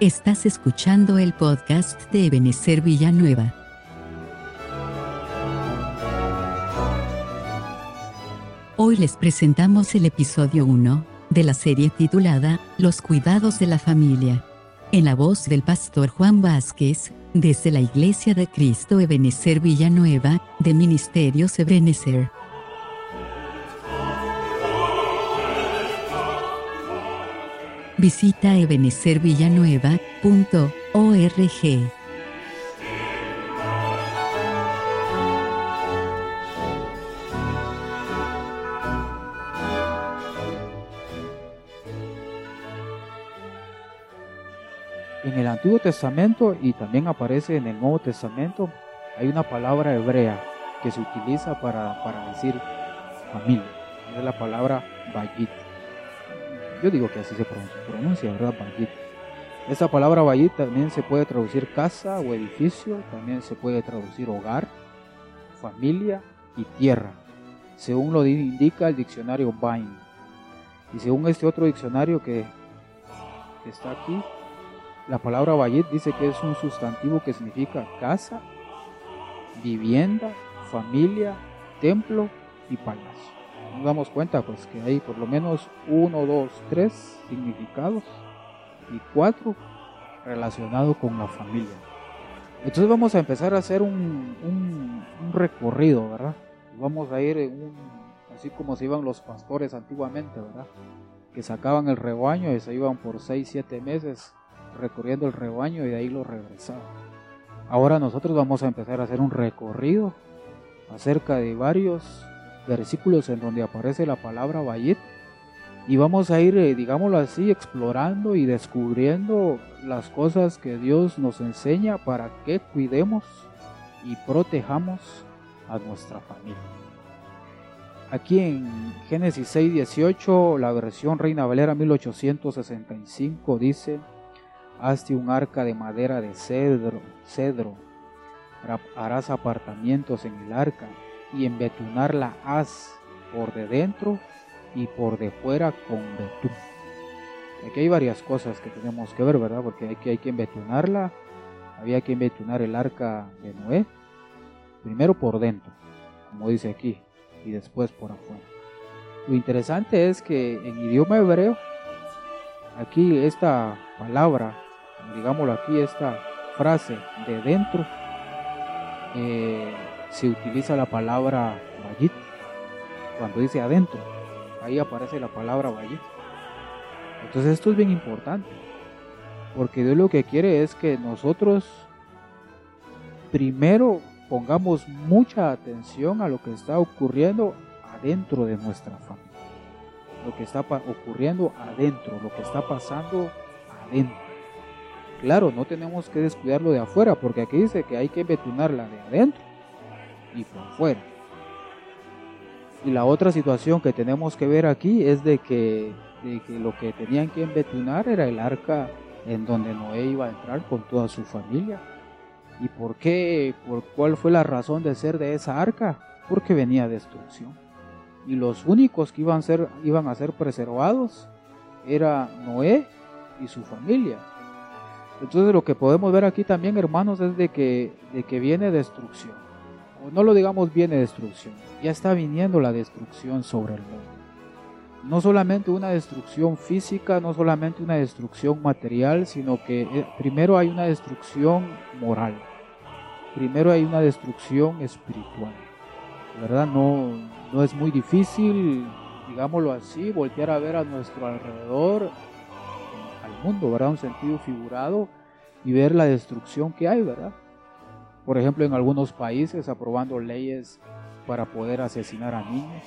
Estás escuchando el podcast de Ebenezer Villanueva. Hoy les presentamos el episodio 1 de la serie titulada Los cuidados de la familia. En la voz del pastor Juan Vázquez, desde la Iglesia de Cristo Ebenezer Villanueva, de Ministerios Ebenezer. Visita ebenezervillanueva.org. En el Antiguo Testamento y también aparece en el Nuevo Testamento, hay una palabra hebrea que se utiliza para, para decir familia. Es la palabra bayit. Yo digo que así se pronuncia, ¿verdad? Bayit. Esta palabra bayit también se puede traducir casa o edificio, también se puede traducir hogar, familia y tierra, según lo indica el diccionario Bain. Y según este otro diccionario que, que está aquí, la palabra bayit dice que es un sustantivo que significa casa, vivienda, familia, templo y palacio nos damos cuenta pues que hay por lo menos uno, dos, tres significados y cuatro relacionados con la familia. Entonces vamos a empezar a hacer un, un, recorrido, ¿verdad? Vamos a ir así como se iban los pastores antiguamente, ¿verdad? Que sacaban el rebaño y se iban por seis, siete meses recorriendo el rebaño y de ahí lo regresaban. Ahora nosotros vamos a empezar a hacer un recorrido acerca de varios versículos en donde aparece la palabra Bayit y vamos a ir, eh, digámoslo así, explorando y descubriendo las cosas que Dios nos enseña para que cuidemos y protejamos a nuestra familia. Aquí en Génesis 6:18, la versión Reina Valera 1865 dice, hazte un arca de madera de cedro, cedro, harás apartamientos en el arca y embetunarla haz por de dentro y por de fuera con betún. Aquí hay varias cosas que tenemos que ver, ¿verdad? Porque aquí hay que embetunarla, había que embetunar el arca de Noé, primero por dentro, como dice aquí, y después por afuera. Lo interesante es que en idioma hebreo, aquí esta palabra, digámoslo aquí, esta frase de dentro, eh, se utiliza la palabra bayit. Cuando dice adentro, ahí aparece la palabra bayit. Entonces esto es bien importante, porque Dios lo que quiere es que nosotros primero pongamos mucha atención a lo que está ocurriendo adentro de nuestra familia. Lo que está ocurriendo adentro, lo que está pasando adentro. Claro, no tenemos que descuidarlo de afuera, porque aquí dice que hay que betunarla de adentro y por fuera. Y la otra situación que tenemos que ver aquí es de que, lo que tenían que embetunar era el arca en donde Noé iba a entrar con toda su familia. ¿Y por qué? ¿Por cuál fue la razón de ser de esa arca? Porque venía destrucción. Y los únicos que iban a ser, iban a ser preservados era Noé y su familia. Entonces lo que podemos ver aquí también, hermanos, es de que, de que viene destrucción no lo digamos viene destrucción, ya está viniendo la destrucción sobre el mundo. No solamente una destrucción física, no solamente una destrucción material, sino que eh, primero hay una destrucción moral, primero hay una destrucción espiritual. ¿Verdad? No, no es muy difícil, digámoslo así, voltear a ver a nuestro alrededor, al mundo, ¿verdad? Un sentido figurado y ver la destrucción que hay, ¿verdad? Por ejemplo, en algunos países aprobando leyes para poder asesinar a niños,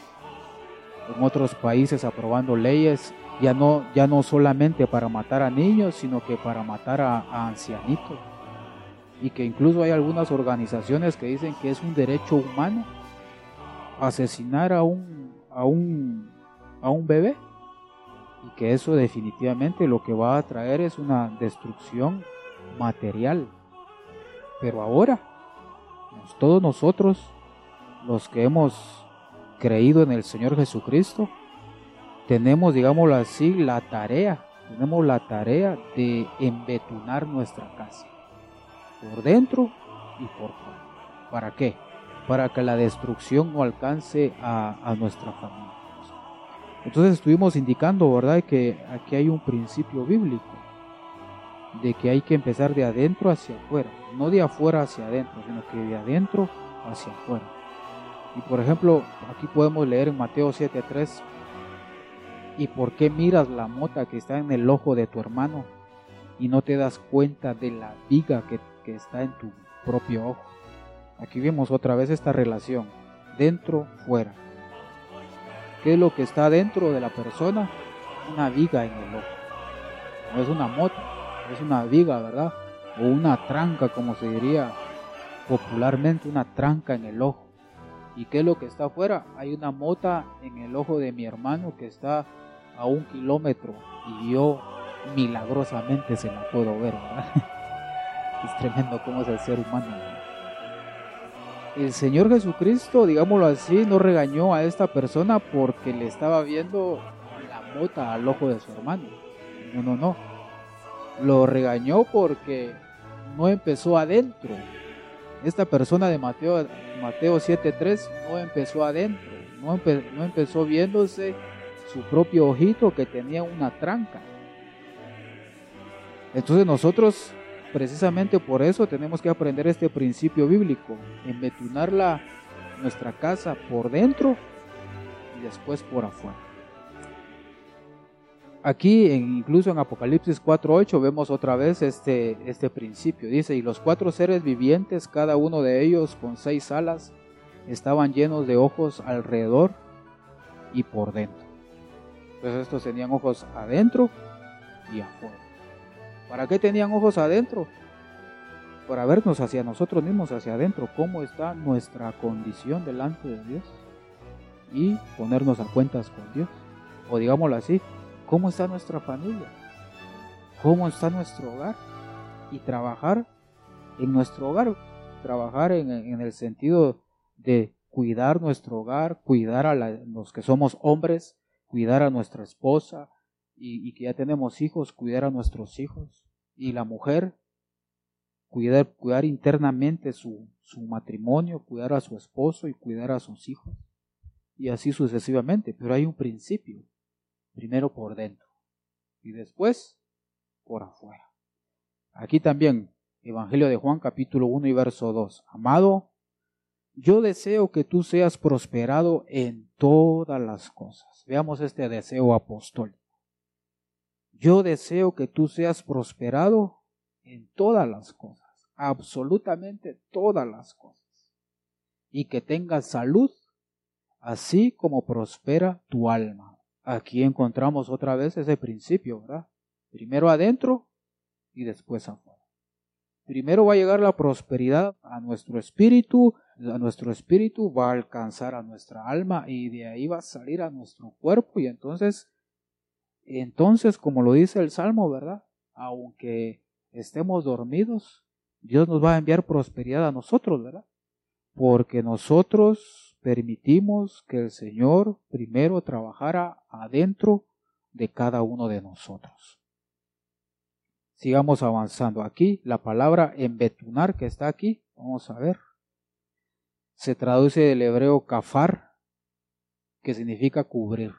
en otros países aprobando leyes ya no, ya no solamente para matar a niños, sino que para matar a, ancianitos. Y que incluso hay algunas organizaciones que dicen que es un derecho humano asesinar a un, a un, a un bebé. Y que eso definitivamente lo que va a traer es una destrucción material. Pero ahora todos nosotros, los que hemos creído en el Señor Jesucristo, tenemos, digámoslo así, la tarea tenemos la tarea de embetunar nuestra casa, por dentro y por fuera. ¿Para qué? Para que la destrucción no alcance a, nuestra familia. Entonces estuvimos indicando, ¿verdad?, que aquí hay un principio bíblico, de que hay que empezar de adentro hacia afuera, no de afuera hacia adentro, sino que de adentro hacia afuera. Y por ejemplo, aquí podemos leer en Mateo 7:3, ¿y por qué miras la mota que está en el ojo de tu hermano y no te das cuenta de la viga que, que está en tu propio ojo? Aquí vemos otra vez esta relación, dentro, fuera. ¿Qué es lo que está dentro de la persona? Una viga en el ojo. No es una mota, es una viga, ¿verdad? O una tranca, como se diría popularmente, una tranca en el ojo. ¿Y qué es lo que está afuera? Hay una mota en el ojo de mi hermano que está a un kilómetro y yo milagrosamente se la puedo ver, ¿verdad? Es tremendo cómo es el ser humano. El Señor Jesucristo, digámoslo así, no regañó a esta persona porque le estaba viendo la mota al ojo de su hermano. No, no, no. Lo regañó porque no empezó adentro. Esta persona de Mateo, Mateo 7.3 no empezó adentro. No, empezó viéndose su propio ojito que tenía una tranca. Entonces nosotros precisamente por eso tenemos que aprender este principio bíblico, embetunar la, nuestra casa por dentro y después por afuera. Aquí, incluso en Apocalipsis 4.8, vemos otra vez este, este principio. Dice, y los cuatro seres vivientes, cada uno de ellos con seis alas, estaban llenos de ojos alrededor y por dentro. Entonces estos tenían ojos adentro y afuera. ¿Para qué tenían ojos adentro? Para vernos hacia nosotros mismos, hacia adentro, cómo está nuestra condición delante de Dios y ponernos a cuentas con Dios. O digámoslo así, cómo está nuestra familia, cómo está nuestro hogar y trabajar en nuestro hogar, trabajar en, el sentido de cuidar nuestro hogar, cuidar a los que somos hombres, cuidar a nuestra esposa y, que ya tenemos hijos, cuidar a nuestros hijos. Y la mujer, cuidar, cuidar internamente su, su matrimonio, cuidar a su esposo y cuidar a sus hijos. Y así sucesivamente. Pero hay un principio. Primero por dentro y después por afuera. Aquí también, Evangelio de Juan capítulo 1 y verso 2. Amado, yo deseo que tú seas prosperado en todas las cosas. Veamos este deseo apostólico. Yo deseo que tú seas prosperado en todas las cosas, absolutamente todas las cosas, y que tengas salud, así como prospera tu alma. Aquí encontramos otra vez ese principio, ¿verdad? Primero adentro y después afuera. Primero va a llegar la prosperidad a nuestro espíritu, a nuestro espíritu va a alcanzar a nuestra alma y de ahí va a salir a nuestro cuerpo y entonces, entonces como lo dice el Salmo, ¿verdad? Aunque estemos dormidos, Dios nos va a enviar prosperidad a nosotros, ¿verdad? Porque nosotros permitimos que el Señor primero trabajara adentro de cada uno de nosotros. Sigamos avanzando. Aquí la palabra embetunar que está aquí, vamos a ver. Se traduce del hebreo kafar, que significa cubrir.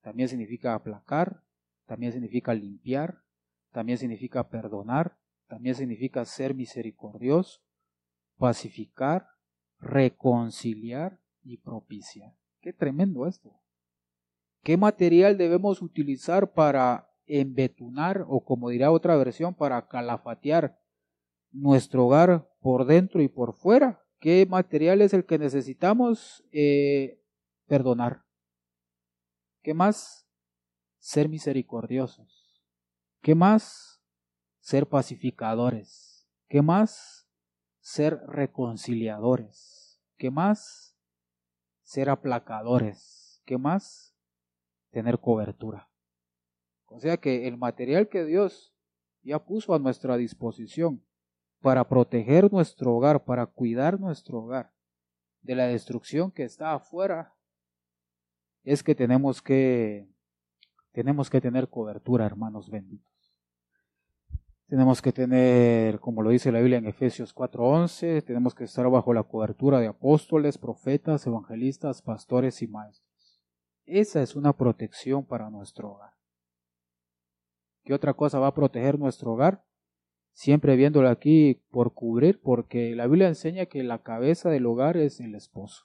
También significa aplacar, también significa limpiar, también significa perdonar, también significa ser misericordioso, pacificar, reconciliar y propiciar. Qué tremendo esto. ¿Qué material debemos utilizar para embetunar o como dirá otra versión para calafatear nuestro hogar por dentro y por fuera. ¿Qué material es el que necesitamos? Eh, perdonar. ¿Qué más? Ser misericordiosos. ¿Qué más? Ser pacificadores. ¿Qué más? Ser reconciliadores. ¿Qué más? Ser aplacadores. ¿Qué más? Tener cobertura. O sea que el material que Dios ya puso a nuestra disposición para proteger nuestro hogar, para cuidar nuestro hogar de la destrucción que está afuera, es que tenemos que tenemos que tener cobertura, hermanos benditos. Tenemos que tener, como lo dice la Biblia en Efesios 4:11, tenemos que estar bajo la cobertura de apóstoles, profetas, evangelistas, pastores y maestros. Esa es una protección para nuestro hogar. ¿Qué otra cosa va a proteger nuestro hogar? Siempre viéndolo aquí por cubrir, porque la Biblia enseña que la cabeza del hogar es el esposo.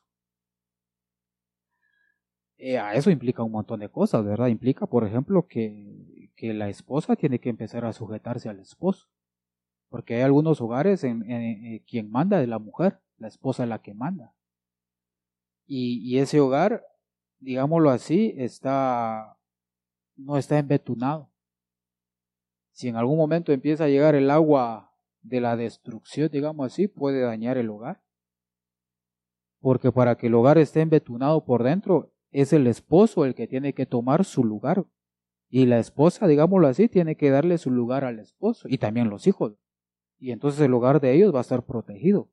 Eh, eso implica un montón de cosas, ¿verdad? Implica, por ejemplo, que, que, la esposa tiene que empezar a sujetarse al esposo. Porque hay algunos hogares en, en, quien manda es la mujer, la esposa es la que manda. Y, y, ese hogar, digámoslo así, está, no está embetunado. Si en algún momento empieza a llegar el agua de la destrucción, digamos así, puede dañar el hogar. Porque para que el hogar esté embetunado por dentro, es el esposo el que tiene que tomar su lugar. Y la esposa, digámoslo así, tiene que darle su lugar al esposo y también los hijos. Y entonces el hogar de ellos va a estar protegido.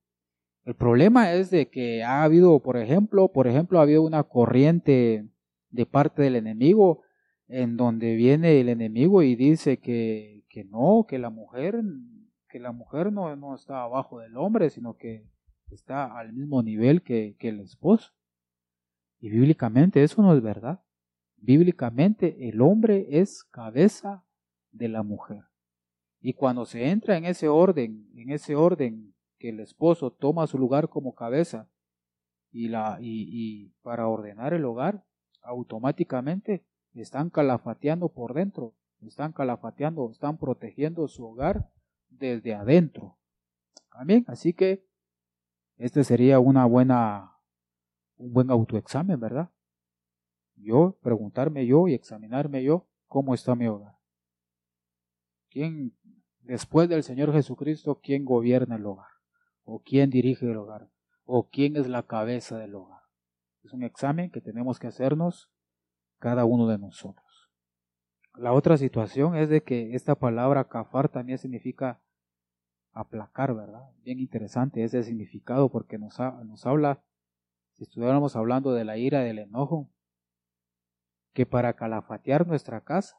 El problema es de que ha habido, por ejemplo, por ejemplo, ha habido una corriente de parte del enemigo en donde viene el enemigo y dice que, que no, que la mujer, que la mujer no, no está abajo del hombre, sino que está al mismo nivel que, que el esposo. Y bíblicamente eso no es verdad. Bíblicamente el hombre es cabeza de la mujer. Y cuando se entra en ese orden, en ese orden que el esposo toma su lugar como cabeza y, la, y, para ordenar el hogar, automáticamente están calafateando por dentro, están calafateando, están protegiendo su hogar desde adentro. Amén. Así que este sería una buena un buen autoexamen, ¿verdad? Yo, preguntarme yo y examinarme yo cómo está mi hogar. ¿Quién, después del Señor Jesucristo, quién gobierna el hogar? ¿O quién dirige el hogar? ¿O quién es la cabeza del hogar? Es un examen que tenemos que hacernos cada uno de nosotros. La otra situación es de que esta palabra kafar también significa aplacar, ¿verdad? Bien interesante ese significado porque nos, nos habla si estuviéramos hablando de la ira, del enojo, que para calafatear nuestra casa,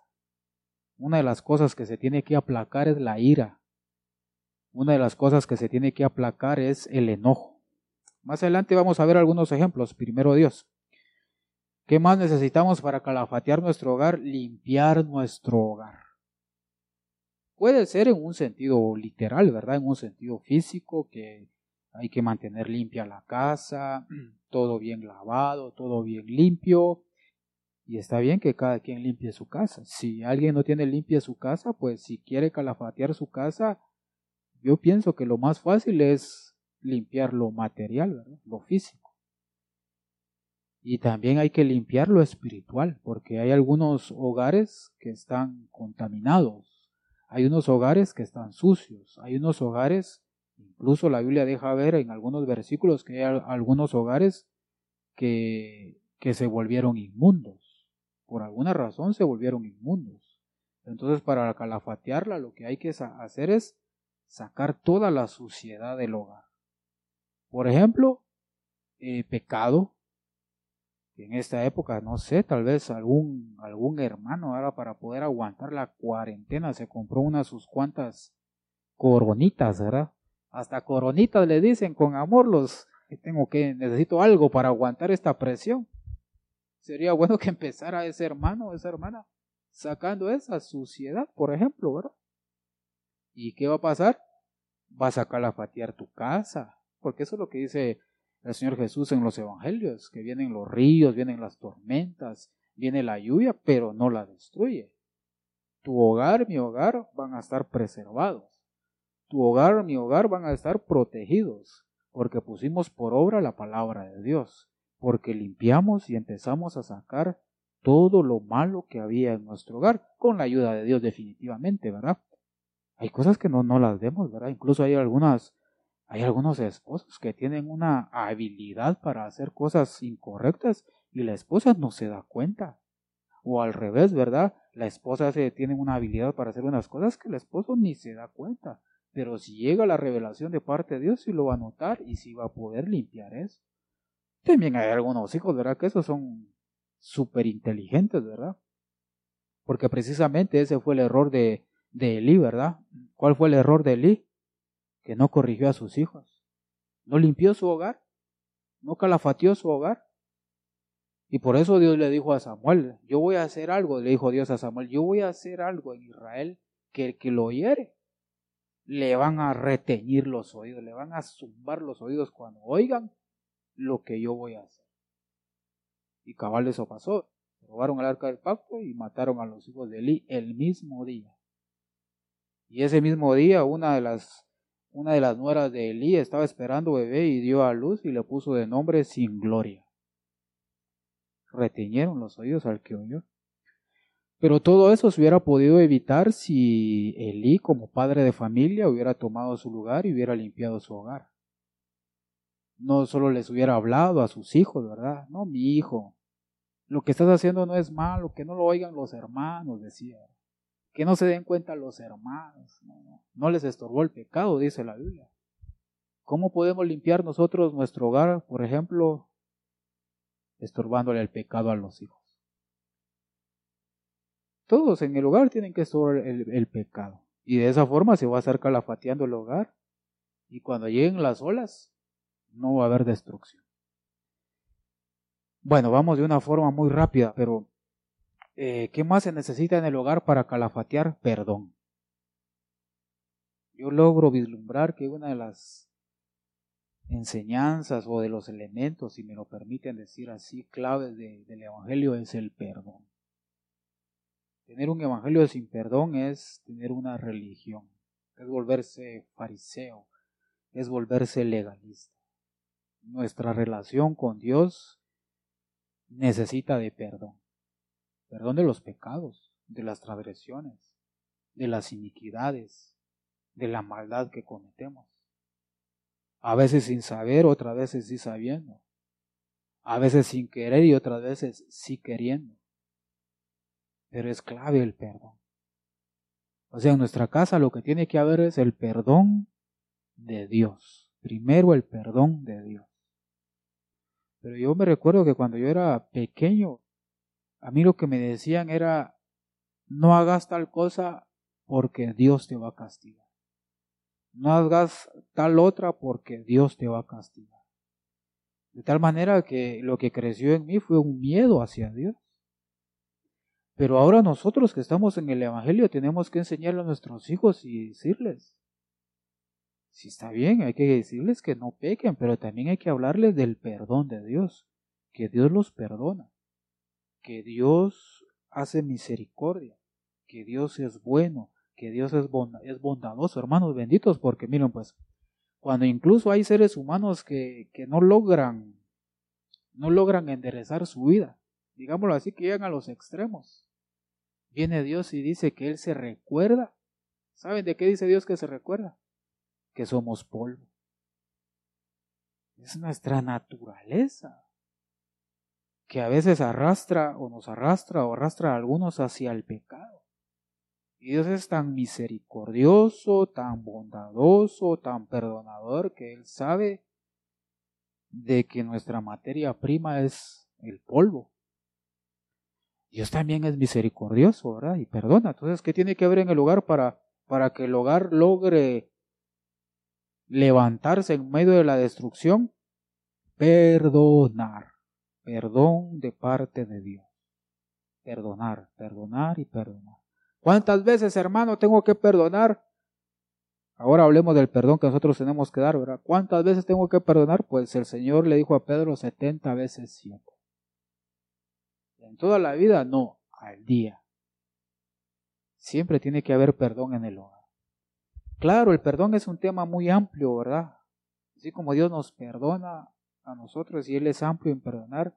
una de las cosas que se tiene que aplacar es la ira. Una de las cosas que se tiene que aplacar es el enojo. Más adelante vamos a ver algunos ejemplos. Primero Dios. ¿Qué más necesitamos para calafatear nuestro hogar? Limpiar nuestro hogar. Puede ser en un sentido literal, ¿verdad? En un sentido físico, que hay que mantener limpia la casa, todo bien lavado, todo bien limpio. Y está bien que cada quien limpie su casa. Si alguien no tiene limpia su casa, pues si quiere calafatear su casa, yo pienso que lo más fácil es limpiar lo material, lo físico. Y también hay que limpiar lo espiritual, porque hay algunos hogares que están contaminados, hay unos hogares que están sucios, hay unos hogares Incluso la Biblia deja ver en algunos versículos que hay algunos hogares que, que se volvieron inmundos. Por alguna razón se volvieron inmundos. Entonces para calafatearla lo que hay que hacer es sacar toda la suciedad del hogar. Por ejemplo, eh, pecado. En esta época, no sé, tal vez algún, algún hermano ahora para poder aguantar la cuarentena se compró unas sus cuantas coronitas, ¿verdad? hasta coronitas le dicen con amor los tengo que necesito algo para aguantar esta presión. Sería bueno que empezara ese hermano, esa hermana, sacando esa suciedad, por ejemplo, ¿verdad? ¿Y qué va a pasar? Vas a calafatear tu casa, porque eso es lo que dice el Señor Jesús en los evangelios, que vienen los ríos, vienen las tormentas, viene la lluvia, pero no la destruye. Tu hogar, mi hogar, van a estar preservados tu hogar, mi hogar van a estar protegidos, porque pusimos por obra la palabra de Dios, porque limpiamos y empezamos a sacar todo lo malo que había en nuestro hogar, con la ayuda de Dios definitivamente, ¿verdad? Hay cosas que no, no las vemos, ¿verdad? Incluso hay algunas, hay algunos esposos que tienen una habilidad para hacer cosas incorrectas y la esposa no se da cuenta. O al revés, ¿verdad? La esposa tiene una habilidad para hacer unas cosas que el esposo ni se da cuenta. Pero si llega la revelación de parte de Dios, sí lo va a notar y sí va a poder limpiar eso. También hay algunos hijos, ¿verdad? Que esos son súper inteligentes, ¿verdad? Porque precisamente ese fue el error de, de Elí, ¿verdad? ¿Cuál fue el error de Elí? Que no corrigió a sus hijos. No limpió su hogar. No calafateó su hogar. Y por eso Dios le dijo a Samuel, yo voy a hacer algo, le dijo Dios a Samuel, yo voy a hacer algo en Israel que el que lo oyere le van a reteñir los oídos, le van a zumbar los oídos cuando oigan lo que yo voy a hacer. Y cabal eso pasó. Robaron el arca del pacto y mataron a los hijos de Eli el mismo día. Y ese mismo día una de las una de las nueras de Elí estaba esperando bebé y dio a luz y le puso de nombre sin gloria. Reteñieron los oídos al que oyó. Pero todo eso se hubiera podido evitar si Elí, como padre de familia, hubiera tomado su lugar y hubiera limpiado su hogar. No solo les hubiera hablado a sus hijos, ¿verdad? No, mi hijo, lo que estás haciendo no es malo, que no lo oigan los hermanos, decía. Que no se den cuenta los hermanos. No, les estorbó el pecado, dice la Biblia. ¿Cómo podemos limpiar nosotros nuestro hogar, por ejemplo, estorbándole el pecado a los hijos? Todos en el hogar tienen que estorbar el, pecado. Y de esa forma se va a estar calafateando el hogar. Y cuando lleguen las olas, no va a haber destrucción. Bueno, vamos de una forma muy rápida, pero eh, ¿qué más se necesita en el hogar para calafatear? Perdón. Yo logro vislumbrar que una de las enseñanzas o de los elementos, si me lo permiten decir así, claves del Evangelio es el perdón. Tener un evangelio sin perdón es tener una religión, es volverse fariseo, es volverse legalista. Nuestra relación con Dios necesita de perdón. Perdón de los pecados, de las transgresiones, de las iniquidades, de la maldad que cometemos. A veces sin saber, otras veces sí sabiendo. A veces sin querer y otras veces sí queriendo pero es clave el perdón. O sea, en nuestra casa lo que tiene que haber es el perdón de Dios. Primero el perdón de Dios. Pero yo me recuerdo que cuando yo era pequeño, a mí lo que me decían era, no hagas tal cosa porque Dios te va a castigar. No hagas tal otra porque Dios te va a castigar. De tal manera que lo que creció en mí fue un miedo hacia Dios. Pero ahora nosotros que estamos en el Evangelio tenemos que enseñarle a nuestros hijos y decirles, si está bien, hay que decirles que no pequen, pero también hay que hablarles del perdón de Dios, que Dios los perdona, que Dios hace misericordia, que Dios es bueno, que Dios es, es bondadoso, hermanos benditos, porque miren pues, cuando incluso hay seres humanos que, que no logran, no logran enderezar su vida, digámoslo así, que llegan a los extremos, Viene Dios y dice que Él se recuerda. ¿Saben de qué dice Dios que se recuerda? Que somos polvo. Es nuestra naturaleza. Que a veces arrastra o nos arrastra o arrastra a algunos hacia el pecado. Y Dios es tan misericordioso, tan bondadoso, tan perdonador que Él sabe de que nuestra materia prima es el polvo. Dios también es misericordioso, ¿verdad? Y perdona. Entonces, ¿qué tiene que haber en el hogar para, para que el hogar logre levantarse en medio de la destrucción? Perdonar. Perdón de parte de Dios. Perdonar, perdonar y perdonar. ¿Cuántas veces, hermano, tengo que perdonar? Ahora hablemos del perdón que nosotros tenemos que dar, ¿verdad? ¿Cuántas veces tengo que perdonar? Pues el Señor le dijo a Pedro setenta veces siete. En toda la vida, no, al día. Siempre tiene que haber perdón en el hogar. Claro, el perdón es un tema muy amplio, ¿verdad? Así como Dios nos perdona a nosotros y Él es amplio en perdonar,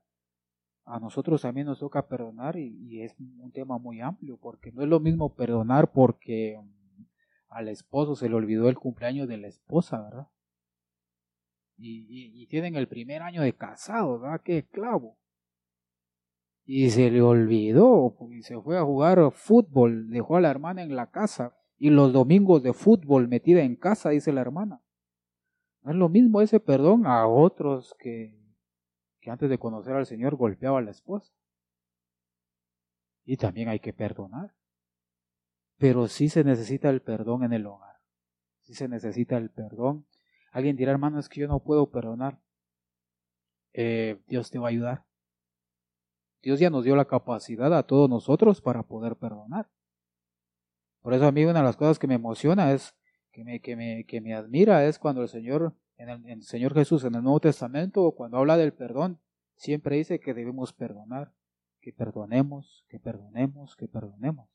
a nosotros también nos toca perdonar y, es un tema muy amplio, porque no es lo mismo perdonar porque mm, al esposo se le olvidó el cumpleaños de la esposa, ¿verdad? Y, y tienen el primer año de casado, ¿verdad? Qué clavo y se le olvidó y se fue a jugar fútbol, dejó a la hermana en la casa y los domingos de fútbol metida en casa, dice la hermana. No es lo mismo ese perdón a otros que, que antes de conocer al Señor golpeaba a la esposa. Y también hay que perdonar. Pero sí se necesita el perdón en el hogar. Sí se necesita el perdón. Alguien dirá, hermano, es que yo no puedo perdonar. Eh, Dios te va a ayudar. Dios ya nos dio la capacidad a todos nosotros para poder perdonar. Por eso a mí una de las cosas que me emociona es, que me, que me, que me admira es cuando el Señor, en el, Señor Jesús en el Nuevo Testamento, cuando habla del perdón, siempre dice que debemos perdonar, que perdonemos, que perdonemos, que perdonemos.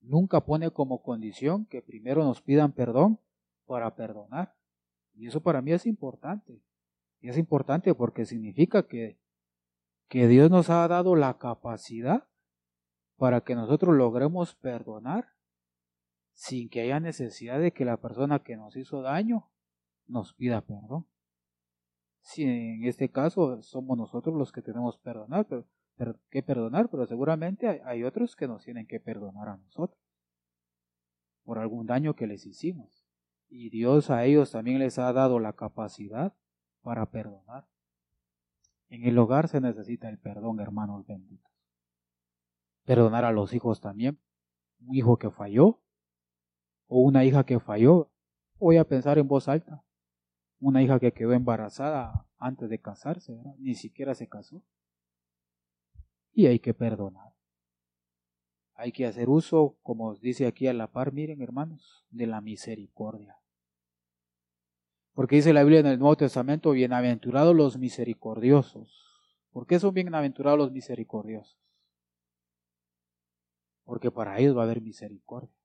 Nunca pone como condición que primero nos pidan perdón para perdonar. Y eso para mí es importante. Y es importante porque significa que, que Dios nos ha dado la capacidad para que nosotros logremos perdonar sin que haya necesidad de que la persona que nos hizo daño nos pida perdón. Si en este caso somos nosotros los que tenemos perdonar, pero, que perdonar, pero seguramente hay, hay otros que nos tienen que perdonar a nosotros por algún daño que les hicimos. Y Dios a ellos también les ha dado la capacidad para perdonar. En el hogar se necesita el perdón, hermanos benditos. Perdonar a los hijos también. Un hijo que falló, o una hija que falló, voy a pensar en voz alta, una hija que quedó embarazada antes de casarse, ni siquiera se casó. Y hay que perdonar. Hay que hacer uso, como dice aquí a la par, miren hermanos, de la misericordia. Porque dice la Biblia en el Nuevo Testamento, bienaventurados los misericordiosos. ¿Por qué son bienaventurados los misericordiosos? Porque para ellos va a haber misericordia.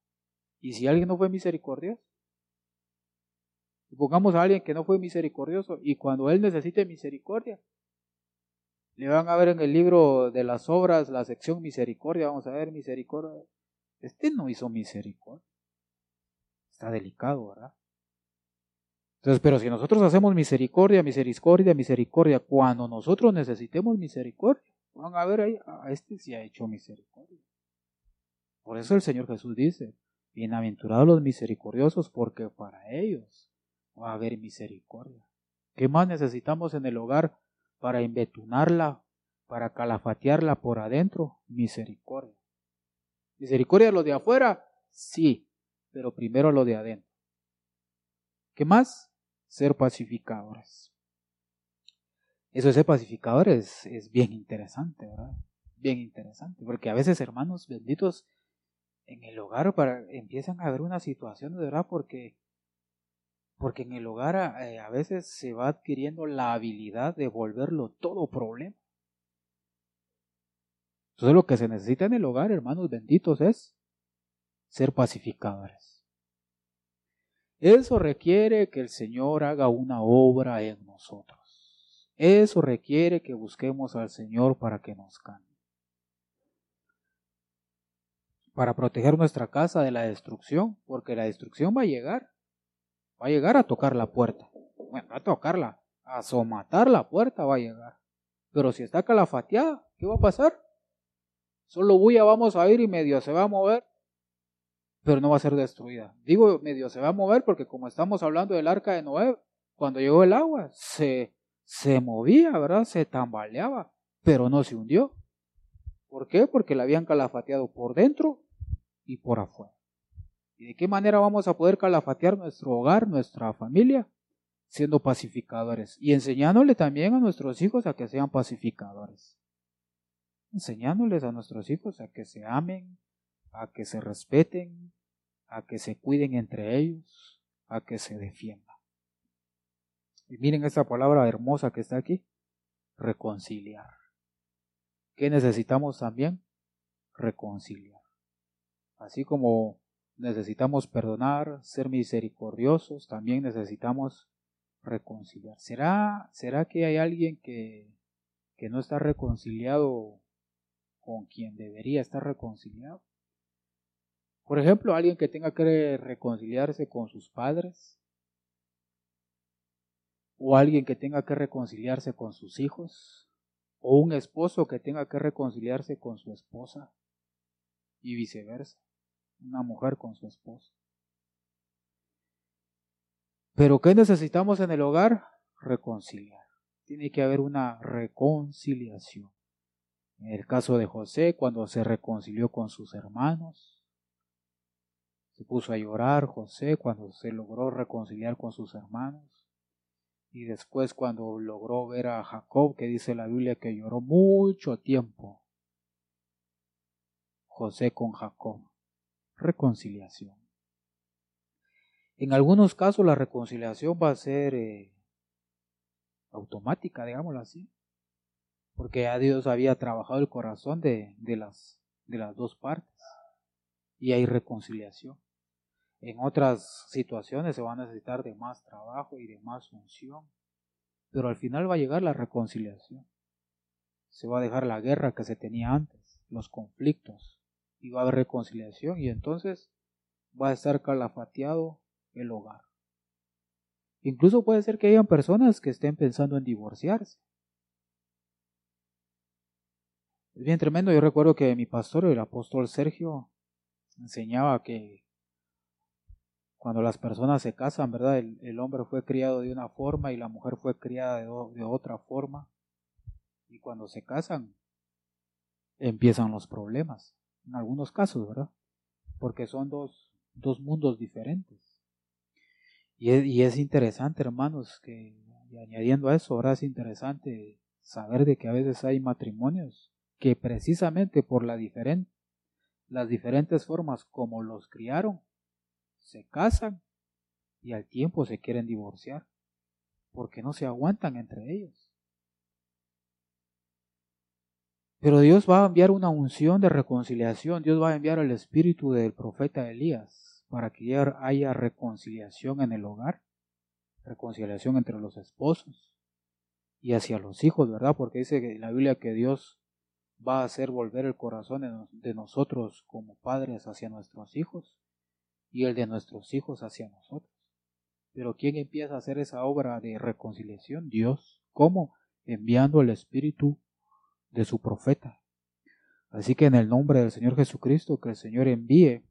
¿Y si alguien no fue misericordioso? Pongamos a alguien que no fue misericordioso y cuando él necesite misericordia, le van a ver en el libro de las obras, la sección misericordia, vamos a ver misericordia. Este no hizo misericordia. Está delicado, ¿verdad? Entonces, pero si nosotros hacemos misericordia, misericordia, misericordia, cuando nosotros necesitemos misericordia, van a ver ahí, a este sí ha hecho misericordia. Por eso el Señor Jesús dice, Bienaventurados los misericordiosos, porque para ellos va a haber misericordia. ¿Qué más necesitamos en el hogar para embetunarla, para calafatearla por adentro? Misericordia. ¿Misericordia lo de afuera? Sí, pero primero lo de adentro. ¿Qué más? Ser pacificadores. Eso de ser pacificadores es bien interesante, ¿verdad? Bien interesante, porque a veces, hermanos benditos, en el hogar para, empiezan a haber una situación de verdad porque, porque en el hogar a, eh, a veces se va adquiriendo la habilidad de volverlo todo problema. Entonces lo que se necesita en el hogar, hermanos benditos, es ser pacificadores. Eso requiere que el Señor haga una obra en nosotros. Eso requiere que busquemos al Señor para que nos cambie para proteger nuestra casa de la destrucción, porque la destrucción va a llegar. Va a llegar a tocar la puerta. Bueno, a tocarla, a somatar la puerta va a llegar. Pero si está calafateada, ¿qué va a pasar? Solo bulla vamos a ir y medio se va a mover, pero no va a ser destruida. Digo medio se va a mover porque como estamos hablando del arca de Noé, cuando llegó el agua, se, se movía, ¿verdad? Se tambaleaba, pero no se hundió. ¿Por qué? Porque la habían calafateado por dentro y por afuera. ¿Y de qué manera vamos a poder calafatear nuestro hogar, nuestra familia? Siendo pacificadores y enseñándole también a nuestros hijos a que sean pacificadores. Enseñándoles a nuestros hijos a que se amen, a que se respeten, a que se cuiden entre ellos, a que se defiendan. Y miren esta palabra hermosa que está aquí, reconciliar. ¿Qué necesitamos también? Reconciliar. Así como necesitamos perdonar, ser misericordiosos, también necesitamos reconciliar. ¿Será, será que hay alguien que, que no está reconciliado con quien debería estar reconciliado? Por ejemplo, alguien que tenga que reconciliarse con sus padres, o alguien que tenga que reconciliarse con sus hijos, o un esposo que tenga que reconciliarse con su esposa, y viceversa una mujer con su esposo. Pero ¿qué necesitamos en el hogar? Reconciliar. Tiene que haber una reconciliación. En el caso de José, cuando se reconcilió con sus hermanos, se puso a llorar José cuando se logró reconciliar con sus hermanos. Y después cuando logró ver a Jacob, que dice la Biblia que lloró mucho tiempo. José con Jacob. Reconciliación. En algunos casos la reconciliación va a ser eh, automática, digámoslo así, porque ya Dios había trabajado el corazón de, de, las, de las dos partes y hay reconciliación. En otras situaciones se va a necesitar de más trabajo y de más función, pero al final va a llegar la reconciliación. Se va a dejar la guerra que se tenía antes, los conflictos, y va a haber reconciliación y entonces va a estar calafateado el hogar. Incluso puede ser que hayan personas que estén pensando en divorciarse. Es bien tremendo. Yo recuerdo que mi pastor, el apóstol Sergio, enseñaba que cuando las personas se casan, ¿verdad? El, hombre fue criado de una forma y la mujer fue criada de, de otra forma. Y cuando se casan, empiezan los problemas. En algunos casos, ¿verdad? Porque son dos, dos mundos diferentes. Y es, interesante, hermanos, que añadiendo a eso, ahora es interesante saber de que a veces hay matrimonios que precisamente por la las diferentes formas como los criaron, se casan y al tiempo se quieren divorciar, porque no se aguantan entre ellos. Pero Dios va a enviar una unción de reconciliación, Dios va a enviar el espíritu del profeta Elías para que haya reconciliación en el hogar, reconciliación entre los esposos y hacia los hijos, ¿verdad? Porque dice en la Biblia que Dios va a hacer volver el corazón de nosotros como padres hacia nuestros hijos y el de nuestros hijos hacia nosotros. Pero ¿quién empieza a hacer esa obra de reconciliación? Dios. ¿Cómo? Enviando el Espíritu de su profeta. Así que en el nombre del Señor Jesucristo, que el Señor envíe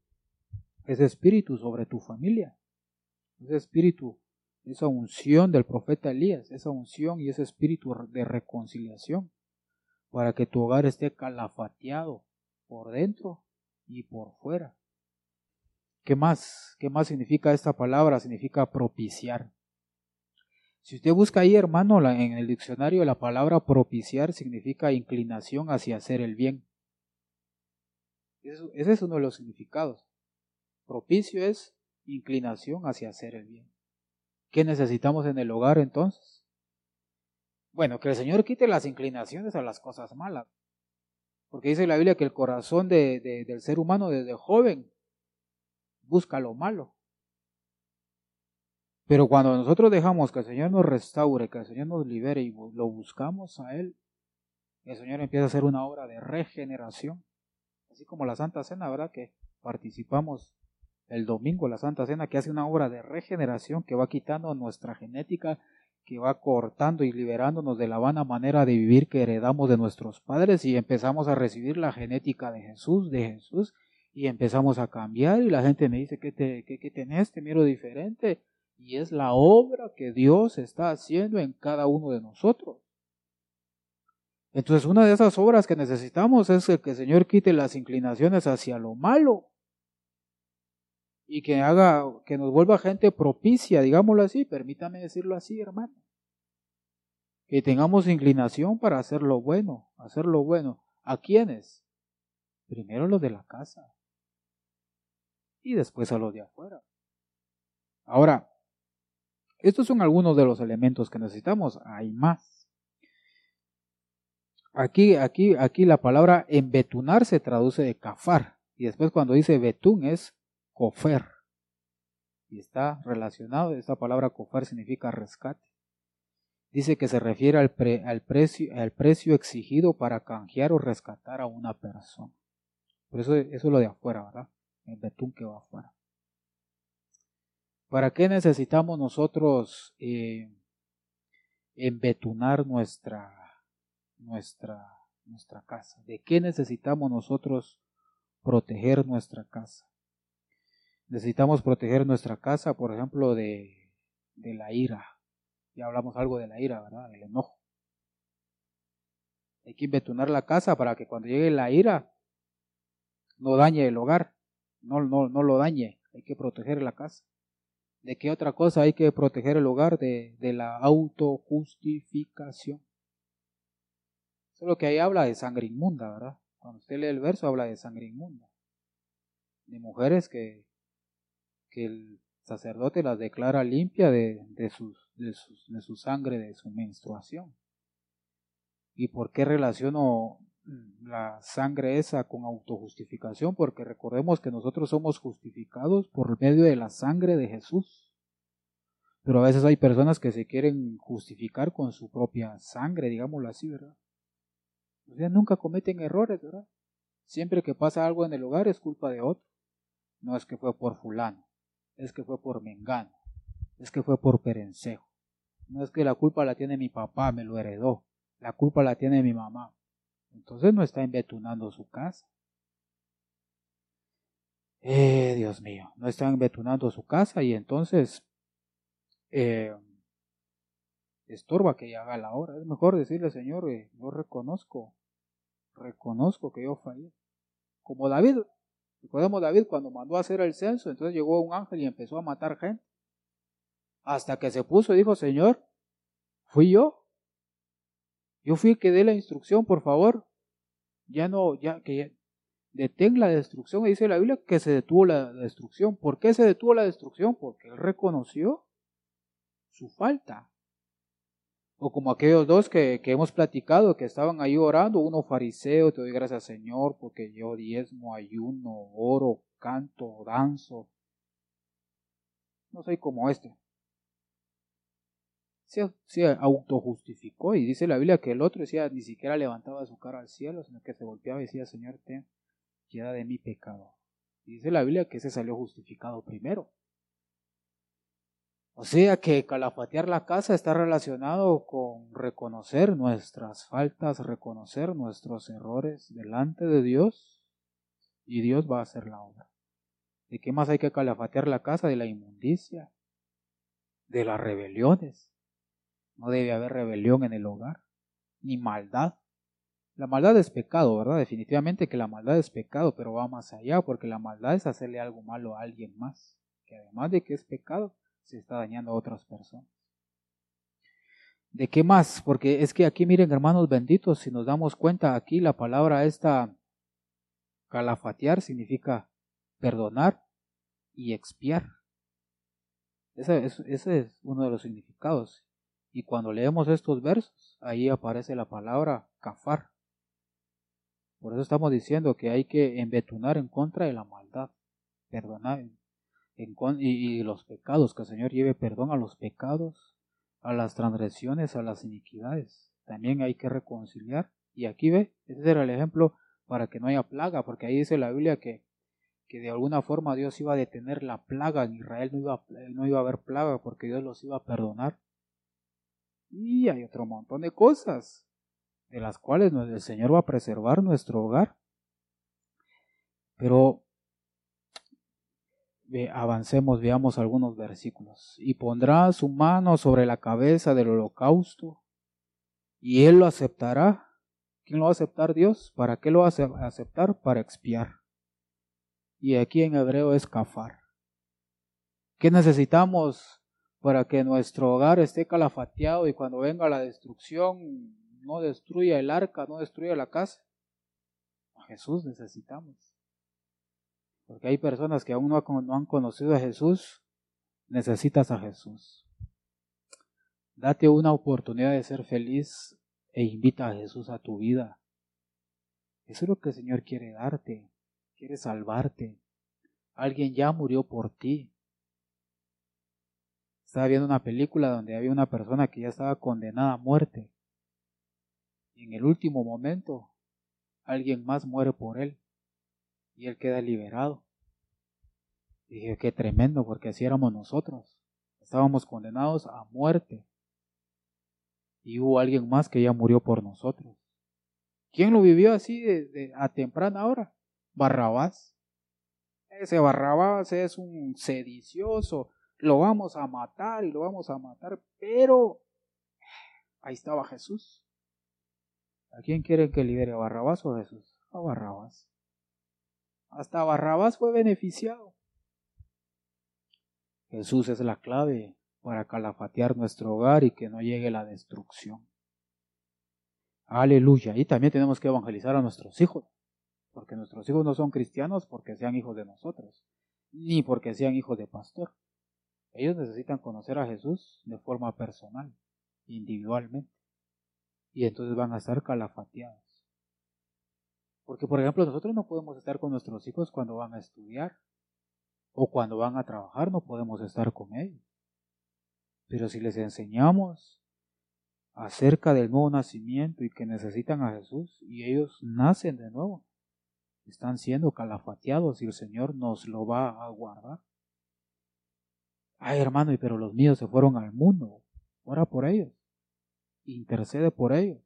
ese espíritu sobre tu familia, ese espíritu, esa unción del profeta Elías, esa unción y ese espíritu de reconciliación, para que tu hogar esté calafateado por dentro y por fuera. ¿Qué más? ¿Qué más significa esta palabra? Significa propiciar. Si usted busca ahí, hermano, en el diccionario la palabra propiciar significa inclinación hacia hacer el bien. Ese es uno de los significados. Propicio es inclinación hacia hacer el bien. ¿Qué necesitamos en el hogar entonces? Bueno, que el Señor quite las inclinaciones a las cosas malas. Porque dice la Biblia que el corazón del ser humano desde joven busca lo malo. Pero cuando nosotros dejamos que el Señor nos restaure, que el Señor nos libere y lo buscamos a Él, el Señor empieza a hacer una obra de regeneración. Así como la Santa Cena, ¿verdad? Que participamos el domingo, la Santa Cena, que hace una obra de regeneración que va quitando nuestra genética, que va cortando y liberándonos de la vana manera de vivir que heredamos de nuestros padres y empezamos a recibir la genética de Jesús, de Jesús, y empezamos a cambiar y la gente me dice, ¿qué, te, qué, qué tenés? Te miro diferente. Y es la obra que Dios está haciendo en cada uno de nosotros. Entonces una de esas obras que necesitamos es que el Señor quite las inclinaciones hacia lo malo y que haga, que nos vuelva gente propicia, digámoslo así, permítame decirlo así, hermano. Que tengamos inclinación para hacer lo bueno, hacer lo bueno. ¿A quiénes? Primero los de la casa y después a los de afuera. Ahora, estos son algunos de los elementos que necesitamos, hay más. Aquí, aquí, aquí la palabra embetunar se traduce de cafar. Y después cuando dice betún es cofer. Y está relacionado, esta palabra cofer significa rescate. Dice que se refiere al, precio, al precio exigido para canjear o rescatar a una persona. Por eso, eso es lo de afuera, ¿verdad? El betún que va afuera. ¿Para qué necesitamos nosotros eh, embetunar nuestra, nuestra, nuestra casa? ¿De qué necesitamos nosotros proteger nuestra casa? Necesitamos proteger nuestra casa, por ejemplo, de, de la ira. Ya hablamos algo de la ira, ¿verdad? Del enojo. Hay que inventunar la casa para que cuando llegue la ira no dañe el hogar, no, no, no lo dañe. Hay que proteger la casa. ¿De qué otra cosa hay que proteger el hogar? De, de la autojustificación. Solo que ahí habla de sangre inmunda, ¿verdad? Cuando usted lee el verso habla de sangre inmunda. De mujeres que, que el sacerdote las declara limpia de, de, sus, de, de su sangre, de su menstruación. ¿Y por qué relaciono la sangre esa con autojustificación? Porque recordemos que nosotros somos justificados por medio de la sangre de Jesús. Pero a veces hay personas que se quieren justificar con su propia sangre, digámoslo así, ¿verdad? O sea, nunca cometen errores, ¿verdad? Siempre que pasa algo en el hogar es culpa de otro. No es que fue por fulano, es que fue por mengano, es que fue por perencejo. No es que la culpa la tiene mi papá, me lo heredó. La culpa la tiene mi mamá. Entonces no está embetunando su casa. Eh, Dios mío, no está embetunando su casa y entonces eh, estorba que haga la hora. Es mejor decirle, Señor, eh, yo reconozco, reconozco que yo fallé. Como David, recordemos David cuando mandó a hacer el censo, entonces llegó un ángel y empezó a matar gente. Hasta que se puso y dijo, Señor, fui yo. Yo fui el que dé la instrucción, por favor. Ya no, ya que detén la destrucción. dice la Biblia que se detuvo la destrucción. ¿Por qué se detuvo la destrucción? Porque él reconoció su falta. O como aquellos dos que, que, hemos platicado, que estaban ahí orando, uno fariseo, te doy gracias Señor, porque yo diezmo, ayuno, oro, canto, danzo. No soy como este se, autojustificó y dice la Biblia que el otro decía ni siquiera levantaba su cara al cielo, sino que se golpeaba y decía, Señor, ten piedad de mi pecado. Y dice la Biblia que ese salió justificado primero. O sea que calafatear la casa está relacionado con reconocer nuestras faltas, reconocer nuestros errores delante de Dios y Dios va a hacer la obra. ¿De qué más hay que calafatear la casa? De la inmundicia, de las rebeliones, no debe haber rebelión en el hogar, ni maldad. La maldad es pecado, ¿verdad? Definitivamente que la maldad es pecado, pero va más allá, porque la maldad es hacerle algo malo a alguien más, que además de que es pecado, se está dañando a otras personas. ¿De qué más? Porque es que aquí miren hermanos benditos, si nos damos cuenta aquí la palabra esta calafatear significa perdonar y expiar. Ese es, uno de los significados. Y cuando leemos estos versos, ahí aparece la palabra kafar. Por eso estamos diciendo que hay que embetunar en contra de la maldad, perdonar en, y, y, los pecados, que el Señor lleve perdón a los pecados, a las transgresiones, a las iniquidades. También hay que reconciliar. Y aquí ve, ese era el ejemplo para que no haya plaga, porque ahí dice la Biblia que, que de alguna forma Dios iba a detener la plaga, en Israel no iba, no iba a haber plaga porque Dios los iba a perdonar. Y hay otro montón de cosas de las cuales el Señor va a preservar nuestro hogar. Pero avancemos, veamos algunos versículos. Y pondrá su mano sobre la cabeza del holocausto y él lo aceptará. ¿Quién lo va a aceptar? Dios. ¿Para qué lo va a aceptar? Para expiar. Y aquí en hebreo es kafar. ¿Qué necesitamos para que nuestro hogar esté calafateado y cuando venga la destrucción no destruya el arca, no destruya la casa. A Jesús necesitamos. Porque hay personas que aún no, han conocido a Jesús, necesitas a Jesús. Date una oportunidad de ser feliz e invita a Jesús a tu vida. Eso es lo que el Señor quiere darte, quiere salvarte. Alguien ya murió por ti, estaba viendo una película donde había una persona que ya estaba condenada a muerte. Y en el último momento, alguien más muere por él. Y él queda liberado. Dije, qué tremendo, porque así éramos nosotros. Estábamos condenados a muerte. Y hubo alguien más que ya murió por nosotros. ¿Quién lo vivió así de, a temprana hora? Barrabás. Ese Barrabás es un sedicioso, lo vamos a matar y lo vamos a matar, pero ahí estaba Jesús. ¿A quién quieren que libere a Barrabás o Jesús? A Barrabás. Hasta Barrabás fue beneficiado. Jesús es la clave para calafatear nuestro hogar y que no llegue la destrucción. Aleluya. Y también tenemos que evangelizar a nuestros hijos, porque nuestros hijos no son cristianos porque sean hijos de nosotros, ni porque sean hijos de pastor. Ellos necesitan conocer a Jesús de forma personal, individualmente. Y entonces van a estar calafateados. Porque, por ejemplo, nosotros no podemos estar con nuestros hijos cuando van a estudiar o cuando van a trabajar, no podemos estar con ellos. Pero si les enseñamos acerca del nuevo nacimiento y que necesitan a Jesús y ellos nacen de nuevo, están siendo calafateados y el Señor nos lo va a guardar. Ay, hermano, pero los míos se fueron al mundo. Ora por ellos. Intercede por ellos.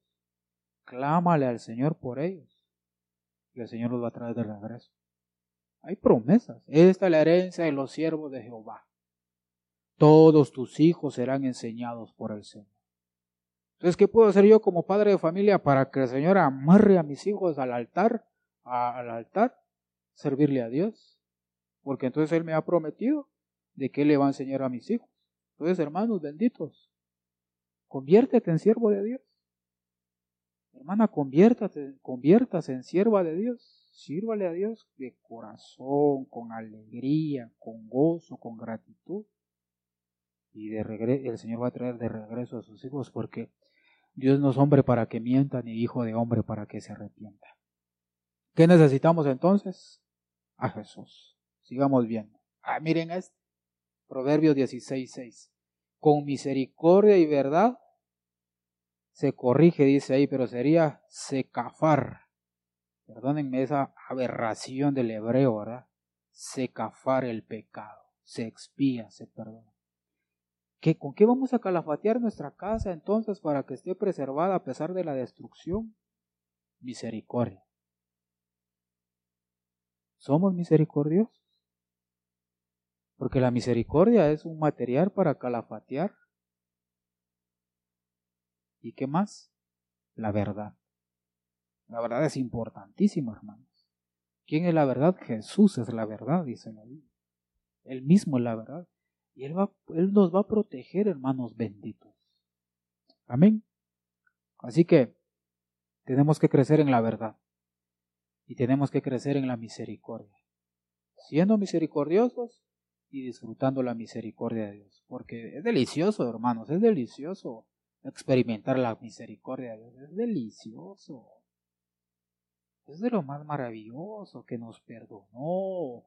Clámale al Señor por ellos. Y el Señor los va a traer de regreso. Hay promesas. Esta es la herencia de los siervos de Jehová. Todos tus hijos serán enseñados por el Señor. Entonces, ¿qué puedo hacer yo como padre de familia para que el Señor amarre a mis hijos al altar? al altar, servirle a Dios. Porque entonces Él me ha prometido de que Él le va a enseñar a mis hijos. Entonces, hermanos benditos, conviértete en siervo de Dios. Hermana, conviértate, conviértase en sierva de Dios. Sírvale a Dios de corazón, con alegría, con gozo, con gratitud. Y de regreso, el Señor va a traer de regreso a sus hijos porque Dios no es hombre para que mienta, ni hijo de hombre para que se arrepienta. ¿Qué necesitamos entonces? A Jesús. Sigamos viendo. Ah, miren este. Proverbios 16, 6. Con misericordia y verdad se corrige, dice ahí, pero sería secafar. Perdónenme esa aberración del hebreo, ¿verdad? Secafar el pecado. Se expía, se perdona. ¿Qué, ¿Con qué vamos a calafatear nuestra casa entonces para que esté preservada a pesar de la destrucción? Misericordia. ¿Somos misericordiosos? Porque la misericordia es un material para calafatear. ¿Y qué más? La verdad. La verdad es importantísima, hermanos. ¿Quién es la verdad? Jesús es la verdad, dice la Biblia. Él mismo es la verdad. Y Él, va, él nos va a proteger, hermanos benditos. Amén. Así que tenemos que crecer en la verdad. Y tenemos que crecer en la misericordia. Siendo misericordiosos y disfrutando la misericordia de Dios. Porque es delicioso, hermanos, es delicioso experimentar la misericordia de Dios. Es delicioso. Es de lo más maravilloso que nos perdonó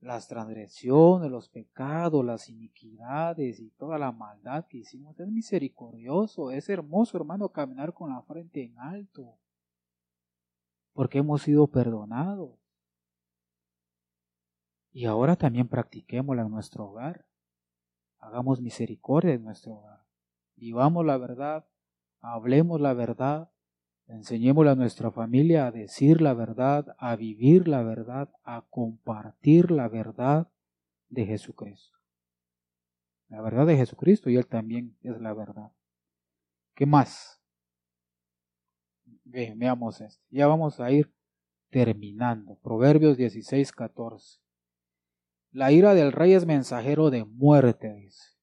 las transgresiones, los pecados, las iniquidades y toda la maldad que hicimos. Es misericordioso, es hermoso, hermano, caminar con la frente en alto. Porque hemos sido perdonados. Y ahora también practiquémosla en nuestro hogar. Hagamos misericordia en nuestro hogar. Vivamos la verdad, hablemos la verdad, enseñémosle a nuestra familia a decir la verdad, a vivir la verdad, a compartir la verdad de Jesucristo. La verdad de Jesucristo y Él también es la verdad. ¿Qué más? veamos esto. Ya vamos a ir terminando. Proverbios 16, 14. La ira del rey es mensajero de muerte, dice.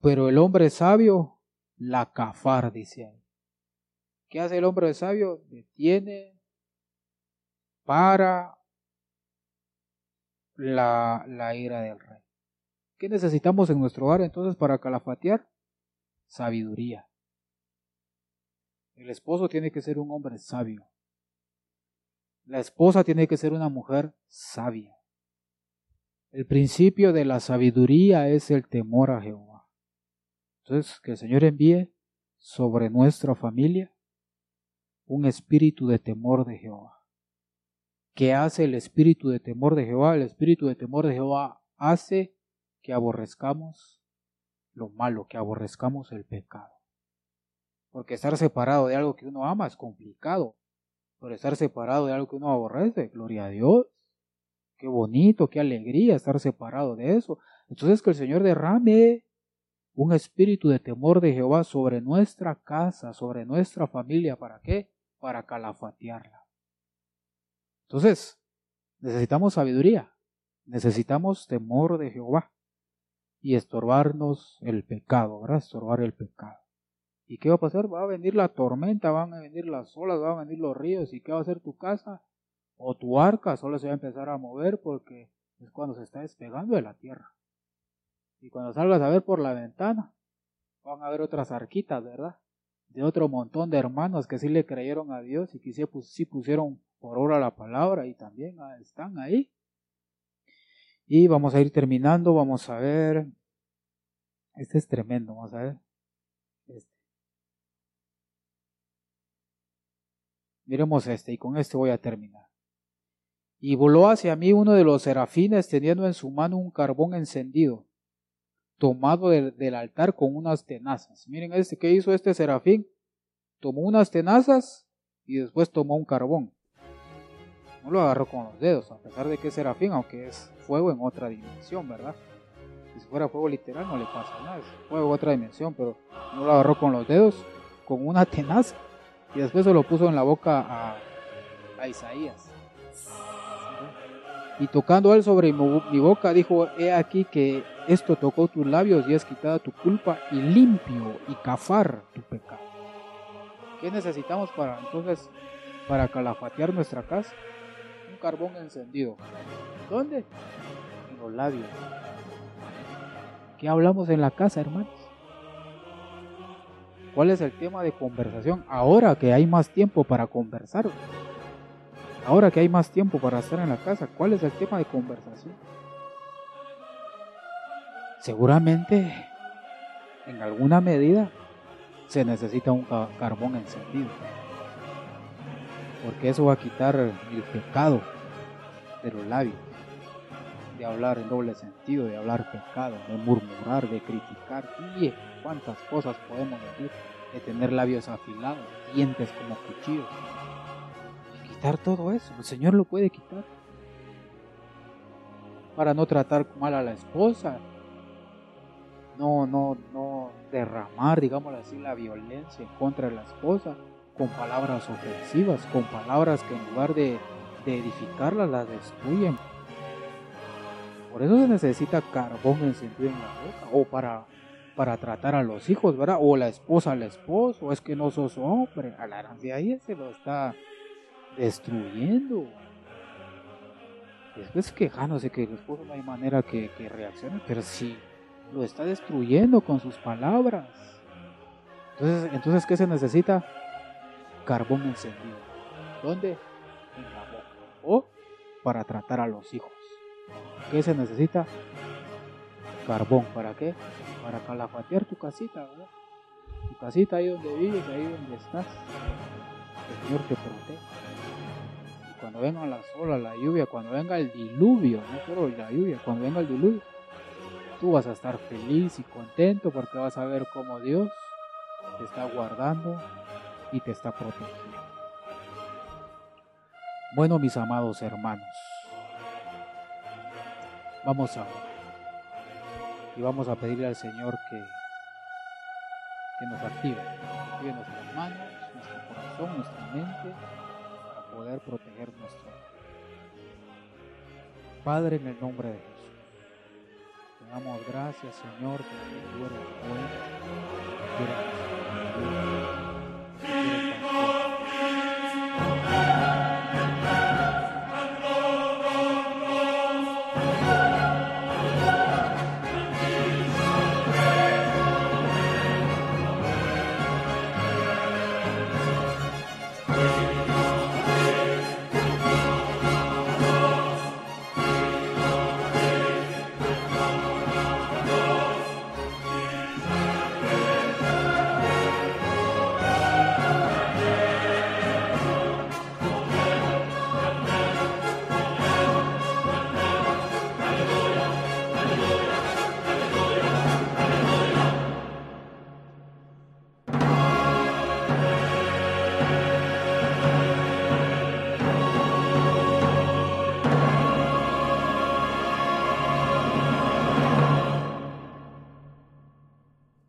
Pero el hombre sabio, la cafar, dice ahí. ¿Qué hace el hombre sabio? Detiene, para la, la ira del rey. ¿Qué necesitamos en nuestro hogar entonces para calafatear? Sabiduría. El esposo tiene que ser un hombre sabio. La esposa tiene que ser una mujer sabia. El principio de la sabiduría es el temor a Jehová. Entonces, que el Señor envíe sobre nuestra familia un espíritu de temor de Jehová. ¿Qué hace el espíritu de temor de Jehová? El espíritu de temor de Jehová hace que aborrezcamos lo malo, que aborrezcamos el pecado. Porque estar separado de algo que uno ama es complicado. Pero estar separado de algo que uno aborrece, gloria a Dios. Qué bonito, qué alegría estar separado de eso. Entonces que el Señor derrame un espíritu de temor de Jehová sobre nuestra casa, sobre nuestra familia. ¿Para qué? Para calafatearla. Entonces, necesitamos sabiduría, necesitamos temor de Jehová y estorbarnos el pecado, ¿verdad? Estorbar el pecado. ¿Y qué va a pasar? Va a venir la tormenta, van a venir las olas, van a venir los ríos. ¿Y qué va a hacer tu casa? O tu arca solo se va a empezar a mover porque es cuando se está despegando de la tierra. Y cuando salgas a ver por la ventana, van a ver otras arquitas, ¿verdad? De otro montón de hermanos que sí le creyeron a Dios y que sí, pusieron por obra la palabra y también están ahí. Y vamos a ir terminando, vamos a ver. Este es tremendo, vamos a ver. Este. Miremos este y con este voy a terminar. Y voló hacia mí uno de los serafines teniendo en su mano un carbón encendido tomado del, altar con unas tenazas. Miren este que hizo este serafín. Tomó unas tenazas y después tomó un carbón. No lo agarró con los dedos, a pesar de que es serafín, aunque es fuego en otra dimensión, ¿verdad? Si fuera fuego literal no le pasa nada, es fuego en otra dimensión, pero no lo agarró con los dedos, con una tenaza y después se lo puso en la boca a, a Isaías. Y tocando él sobre mi boca, dijo, he aquí que esto tocó tus labios y has quitado tu culpa y limpio y cafar tu pecado. ¿Qué necesitamos para entonces, para calafatear nuestra casa? Un carbón encendido. ¿Dónde? En los labios. ¿Qué hablamos en la casa, hermanos? ¿Cuál es el tema de conversación ahora que hay más tiempo para conversar? Ahora que hay más tiempo para estar en la casa, ¿cuál es el tema de conversación? Seguramente, en alguna medida, se necesita un carbón encendido. Porque eso va a quitar el pecado de los labios. De hablar en doble sentido, de hablar pecado, de murmurar, de criticar. Y cuántas cosas podemos decir. De tener labios afilados, dientes como cuchillos todo eso. El Señor lo puede quitar. Para no tratar mal a la esposa. No, no, no derramar, digamos así, la violencia en contra de la esposa con palabras ofensivas, con palabras que en lugar de, edificarla las destruyen. Por eso se necesita carbón encendido en la boca o para, para tratar a los hijos, ¿verdad? O la esposa al esposo, es que no sos hombre, a la de ahí se lo está destruyendo. Después quejándose que el esposo no hay manera que, que reaccione, pero si lo está destruyendo con sus palabras. Entonces, entonces ¿qué se necesita? Carbón encendido. ¿Dónde? En la boca. O para tratar a los hijos. ¿Qué se necesita? Carbón. ¿Para qué? Para calafatear tu casita. Tu casita ahí donde vives, ahí donde estás. El Señor te protege cuando venga la olas, la lluvia, cuando venga el diluvio, no solo la lluvia, cuando venga el diluvio, tú vas a estar feliz y contento porque vas a ver cómo Dios te está guardando y te está protegiendo. Bueno, mis amados hermanos, vamos a y vamos a pedirle al Señor que, que nos active, active nuestras manos, nuestro corazón, nuestra mente poder proteger nuestro Padre, en el nombre de Jesús. Te damos gracias, Señor, que tú eres bueno.